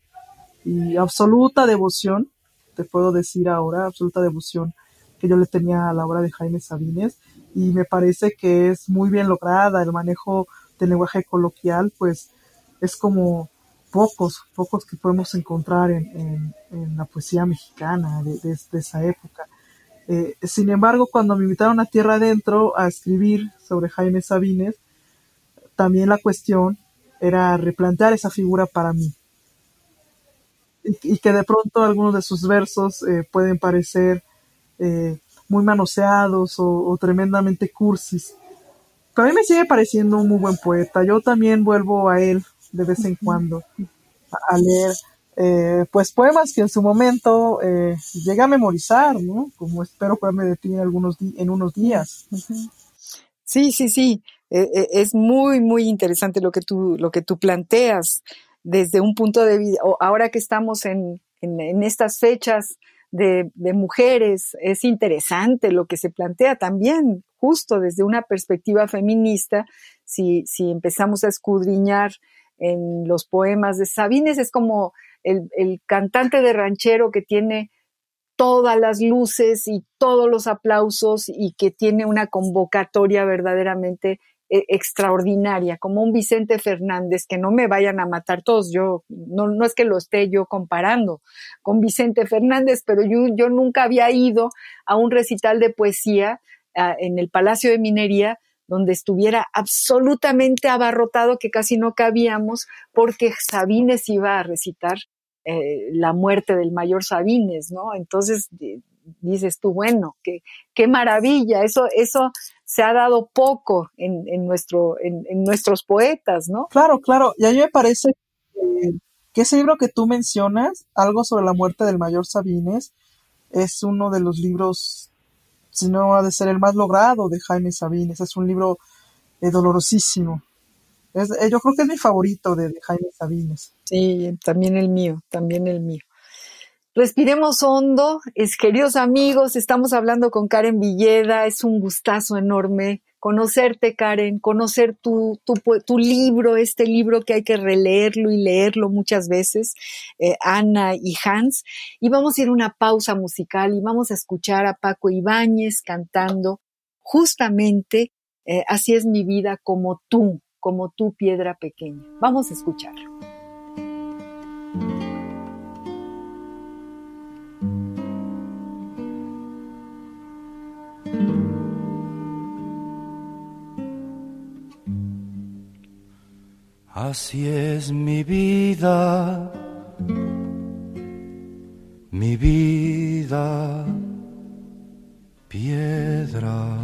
y absoluta devoción, te puedo decir ahora, absoluta devoción que yo le tenía a la obra de Jaime Sabines y me parece que es muy bien lograda el manejo del lenguaje coloquial, pues es como pocos, pocos que podemos encontrar en, la poesía mexicana de, esa época. Eh, sin embargo, cuando me invitaron a Tierra Adentro a escribir sobre Jaime Sabines, también la cuestión era replantear esa figura para mí. Y, que de pronto algunos de sus versos eh, pueden parecer eh, muy manoseados o, o, tremendamente cursis. Pero a mí me sigue pareciendo un muy buen poeta. Yo también vuelvo a él de vez en cuando a leer eh, pues poemas que en su momento eh, llegué a memorizar, ¿no? Como espero poderme de ti en, algunos en unos días. Sí, sí, sí. Eh, es muy, muy interesante lo que tú, lo que tú planteas desde un punto de vista, ahora que estamos en, en, estas fechas de, de, mujeres, es interesante lo que se plantea también, justo desde una perspectiva feminista, si, si empezamos a escudriñar en los poemas de Sabines, es como el, cantante de ranchero que tiene todas las luces y todos los aplausos y que tiene una convocatoria verdaderamente eh, extraordinaria, como un Vicente Fernández, que no me vayan a matar todos, yo no, no es que lo esté yo comparando con Vicente Fernández, pero yo, yo nunca había ido a un recital de poesía en el Palacio de Minería donde estuviera absolutamente abarrotado, que casi no cabíamos, porque Sabines iba a recitar eh, la muerte del mayor Sabines, ¿no? Entonces dices tú, bueno, qué, qué maravilla, eso, eso se ha dado poco en, nuestro, en, nuestros poetas, ¿no? Claro, claro, y a mí me parece que, ese libro que tú mencionas, algo sobre la muerte del mayor Sabines, es uno de los libros, si no ha de ser el más logrado de Jaime Sabines, es un libro eh, dolorosísimo. Es, eh, yo creo que es mi favorito de, de Jaime Sabines. Sí, también el mío, también el mío. Respiremos hondo, es, queridos amigos, estamos hablando con Karen Villeda, es un gustazo enorme conocerte, Karen, conocer tu, tu, libro, este libro que hay que releerlo y leerlo muchas veces, eh, Ana y Hans. Y vamos a ir a una pausa musical y vamos a escuchar a Paco Ibáñez cantando justamente eh, Así es mi vida como tú, como tú, piedra pequeña. Vamos a escucharlo. Así es mi vida, mi vida, piedra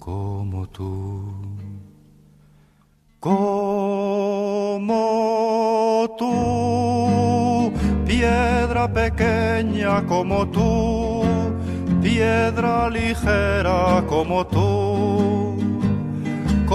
como tú, como tú, piedra pequeña como tú, piedra ligera como tú,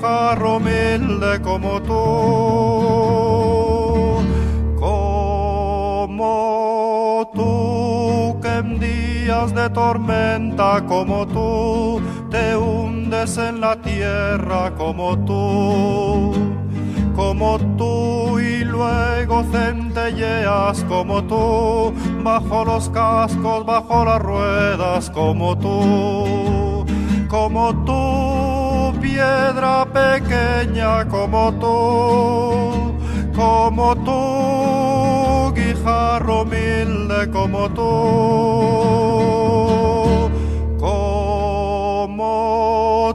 guijarro humilde como tú, como tú que en días de tormenta como tú te hundes en la tierra como tú, como tú y luego centelleas como tú, bajo los cascos, bajo las ruedas como tú, como tú piedra pequeña como tú, como tú, guijarro humilde como tú, como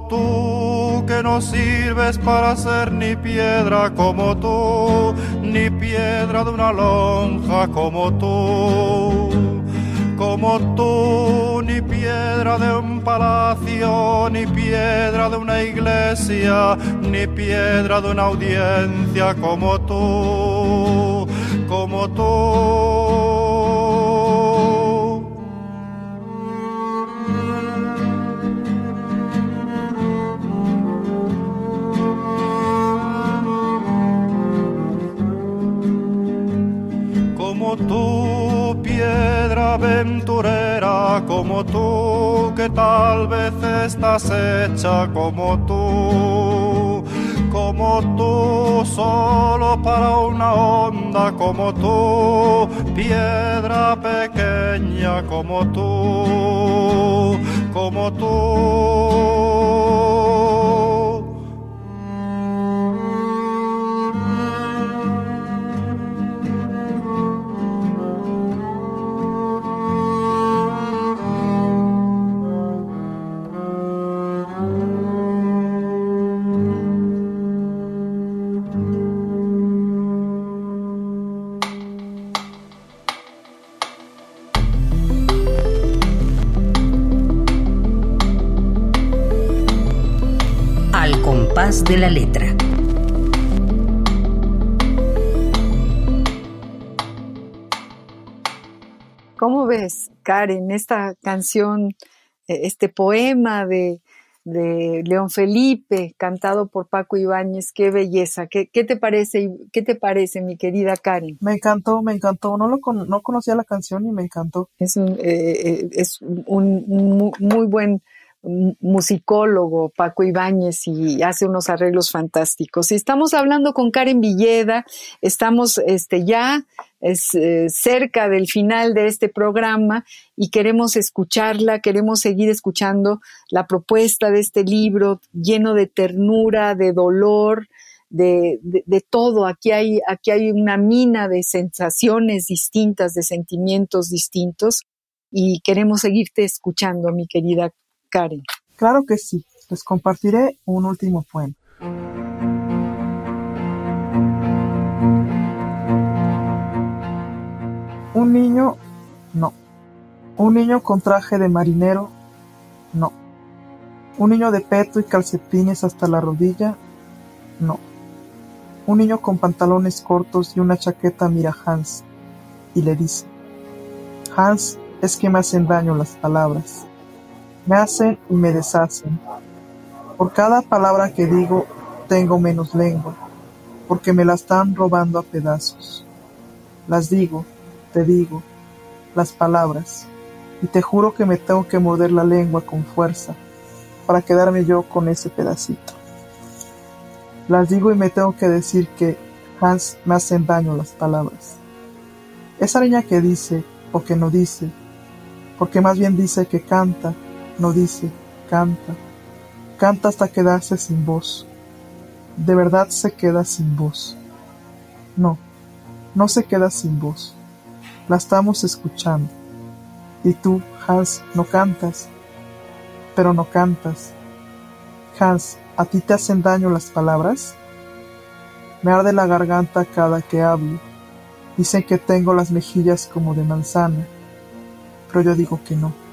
tú, que no sirves para ser ni piedra como tú, ni piedra de una lonja como tú como tú, ni piedra de un palacio, ni piedra de una iglesia, ni piedra de una audiencia como tú, como tú. Aventurera como tú, que tal vez estás hecha como tú, como tú, solo para una onda como tú, piedra pequeña como tú, como tú. De la letra. ¿Cómo ves, Karen, esta canción, eh, este poema de, de León Felipe, cantado por Paco Ibáñez. Qué belleza. ¿Qué, qué te parece? ¿Qué te parece, mi querida Karen? Me encantó, me encantó. No lo no conocía la canción y me encantó. Es un, eh, es un muy buen musicólogo Paco Ibáñez y hace unos arreglos fantásticos. Y estamos hablando con Karen Villeda, estamos este, ya eh, cerca del final de este programa y queremos escucharla, queremos seguir escuchando la propuesta de este libro lleno de ternura, de dolor, de, de, todo. Aquí hay, aquí hay una mina de sensaciones distintas, de sentimientos distintos y queremos seguirte escuchando, mi querida Claro que sí, les compartiré un último poema. Un niño, no. Un niño con traje de marinero, no. Un niño de peto y calcetines hasta la rodilla, no. Un niño con pantalones cortos y una chaqueta mira a Hans y le dice, Hans, es que me hacen daño las palabras. Me hacen y me deshacen. Por cada palabra que digo tengo menos lengua, porque me la están robando a pedazos. Las digo, te digo, las palabras, y te juro que me tengo que morder la lengua con fuerza para quedarme yo con ese pedacito. Las digo y me tengo que decir que Hans me hacen daño las palabras. Esa niña que dice o que no dice, porque más bien dice que canta no dice, canta, canta hasta quedarse sin voz. De verdad se queda sin voz. No, no se queda sin voz. La estamos escuchando. Y tú, Hans, no cantas. Pero no cantas. Hans, ¿a ti te hacen daño las palabras? Me arde la garganta cada que hablo. Dicen que tengo las mejillas como de manzana. Pero yo digo que no.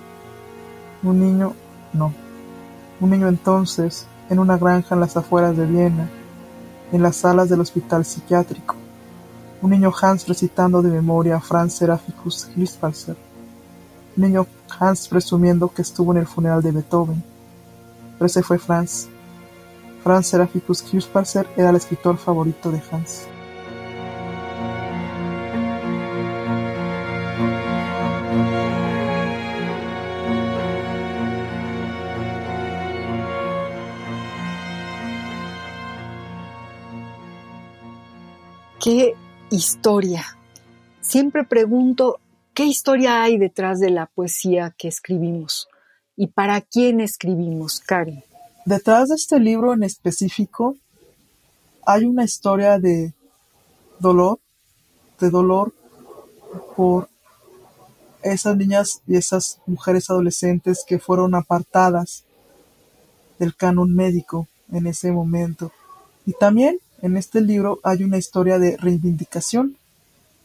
Un niño, no. Un niño entonces, en una granja en las afueras de Viena, en las salas del hospital psiquiátrico. Un niño Hans recitando de memoria a Franz Seraphicus Hilsparzer. Un niño Hans presumiendo que estuvo en el funeral de Beethoven. Pero ese fue Franz. Franz Seraphicus Hilsparzer era el escritor favorito de Hans. ¿Qué historia? Siempre pregunto, ¿qué historia hay detrás de la poesía que escribimos? ¿Y para quién escribimos, Karen? Detrás de este libro en específico hay una historia de dolor, de dolor por esas niñas y esas mujeres adolescentes que fueron apartadas del canon médico en ese momento. Y también en este libro hay una historia de reivindicación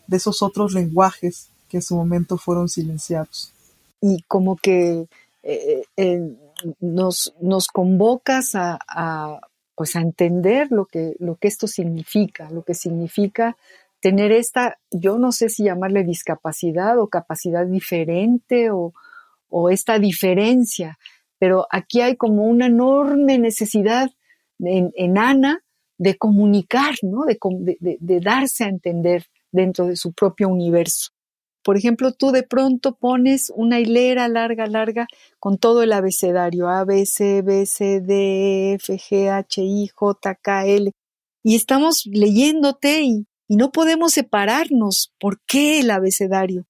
de esos otros lenguajes que en su momento fueron silenciados. Y como que eh, eh, nos, nos, convocas a, pues a entender lo que, lo que esto significa, lo que significa tener esta, yo no sé si llamarle discapacidad o capacidad diferente o, o esta diferencia, pero aquí hay como una enorme necesidad en, en Ana de comunicar, ¿no? De, de, darse a entender dentro de su propio universo. Por ejemplo, tú de pronto pones una hilera larga, larga con todo el abecedario A, B, C, B, C, D, F, G, H, I, J, K, L. Y estamos leyéndote y, no podemos separarnos. ¿Por qué el abecedario?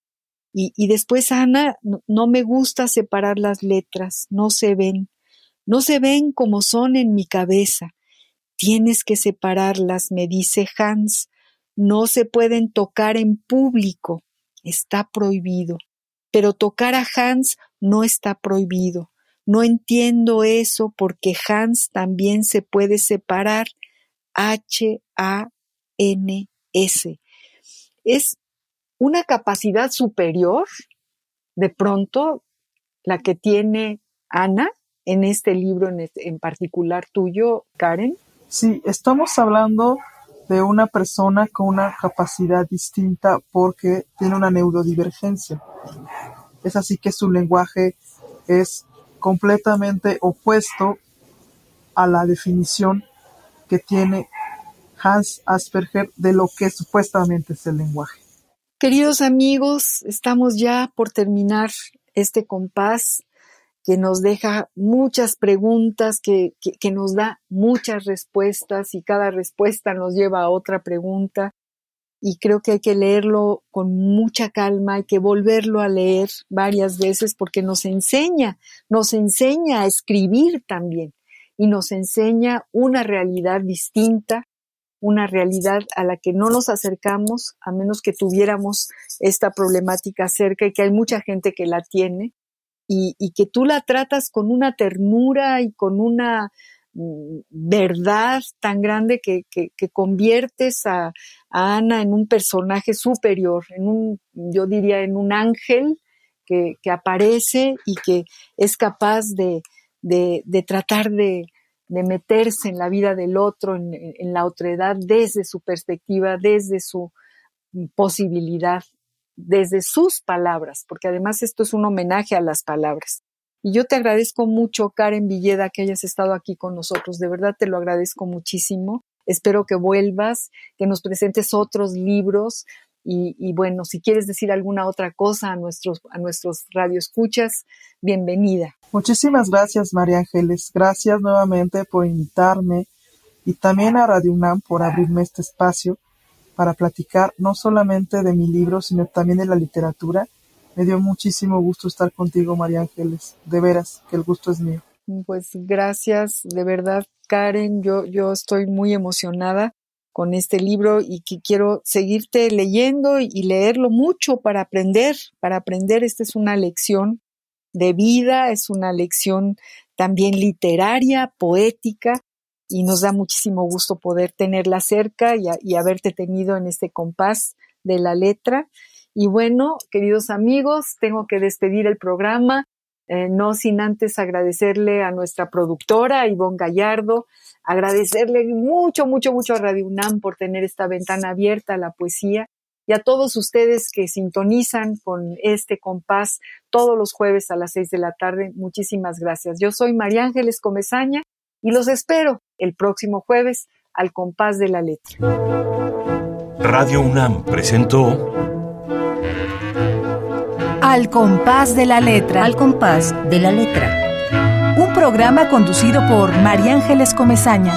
Y, y después, Ana, no me gusta separar las letras, no se ven. No se ven como son en mi cabeza. Tienes que separarlas, me dice Hans. No se pueden tocar en público. Está prohibido. Pero tocar a Hans no está prohibido. No entiendo eso porque Hans también se puede separar. H-A-N-S. Es una capacidad superior, de pronto, la que tiene Ana en este libro en, en particular tuyo, Karen. Sí, estamos hablando de una persona con una capacidad distinta porque tiene una neurodivergencia. Es así que su lenguaje es completamente opuesto a la definición que tiene Hans Asperger de lo que supuestamente es el lenguaje. Queridos amigos, estamos ya por terminar este compás que nos deja muchas preguntas, que, que, nos da muchas respuestas y cada respuesta nos lleva a otra pregunta. Y creo que hay que leerlo con mucha calma, hay que volverlo a leer varias veces porque nos enseña, nos enseña a escribir también y nos enseña una realidad distinta una realidad a la que no nos acercamos a menos que tuviéramos esta problemática cerca y que hay mucha gente que la tiene y, que tú la tratas con una ternura y con una mm, verdad tan grande que, conviertes a, Ana en un personaje superior, en un, yo diría, en un ángel que, aparece y que es capaz de tratar de, de meterse en la vida del otro, en, en la otredad, desde su perspectiva, desde su posibilidad, desde sus palabras, porque además esto es un homenaje a las palabras. Y yo te agradezco mucho, Karen Villeda, que hayas estado aquí con nosotros. De verdad te lo agradezco muchísimo. Espero que vuelvas, que nos presentes otros libros. Y, bueno, si quieres decir alguna otra cosa a nuestros, a nuestros radioescuchas, bienvenida. Muchísimas gracias, María Ángeles. Gracias nuevamente por invitarme y también a Radio UNAM por abrirme este espacio para platicar no solamente de mi libro, sino también de la literatura. Me dio muchísimo gusto estar contigo, María Ángeles. De veras, que el gusto es mío. Pues gracias, de verdad, Karen. Yo, yo estoy muy emocionada con este libro y que quiero seguirte leyendo y leerlo mucho para aprender, para aprender. Esta es una lección de vida, es una lección también literaria, poética, y nos da muchísimo gusto poder tenerla cerca y, haberte tenido en este compás de la letra. Y bueno, queridos amigos, tengo que despedir el programa, eh, no sin antes agradecerle a nuestra productora, Ivonne Gallardo, agradecerle mucho, mucho, mucho a Radio UNAM por tener esta ventana abierta a la poesía y a todos ustedes que sintonizan con este compás todos los jueves a las seis de la tarde. Muchísimas gracias. Yo soy María Ángeles Comezaña y los espero el próximo jueves al compás de la letra. Radio UNAM presentó Al compás de la letra. Al compás de la letra. Un programa conducido por María Ángeles Comezaña.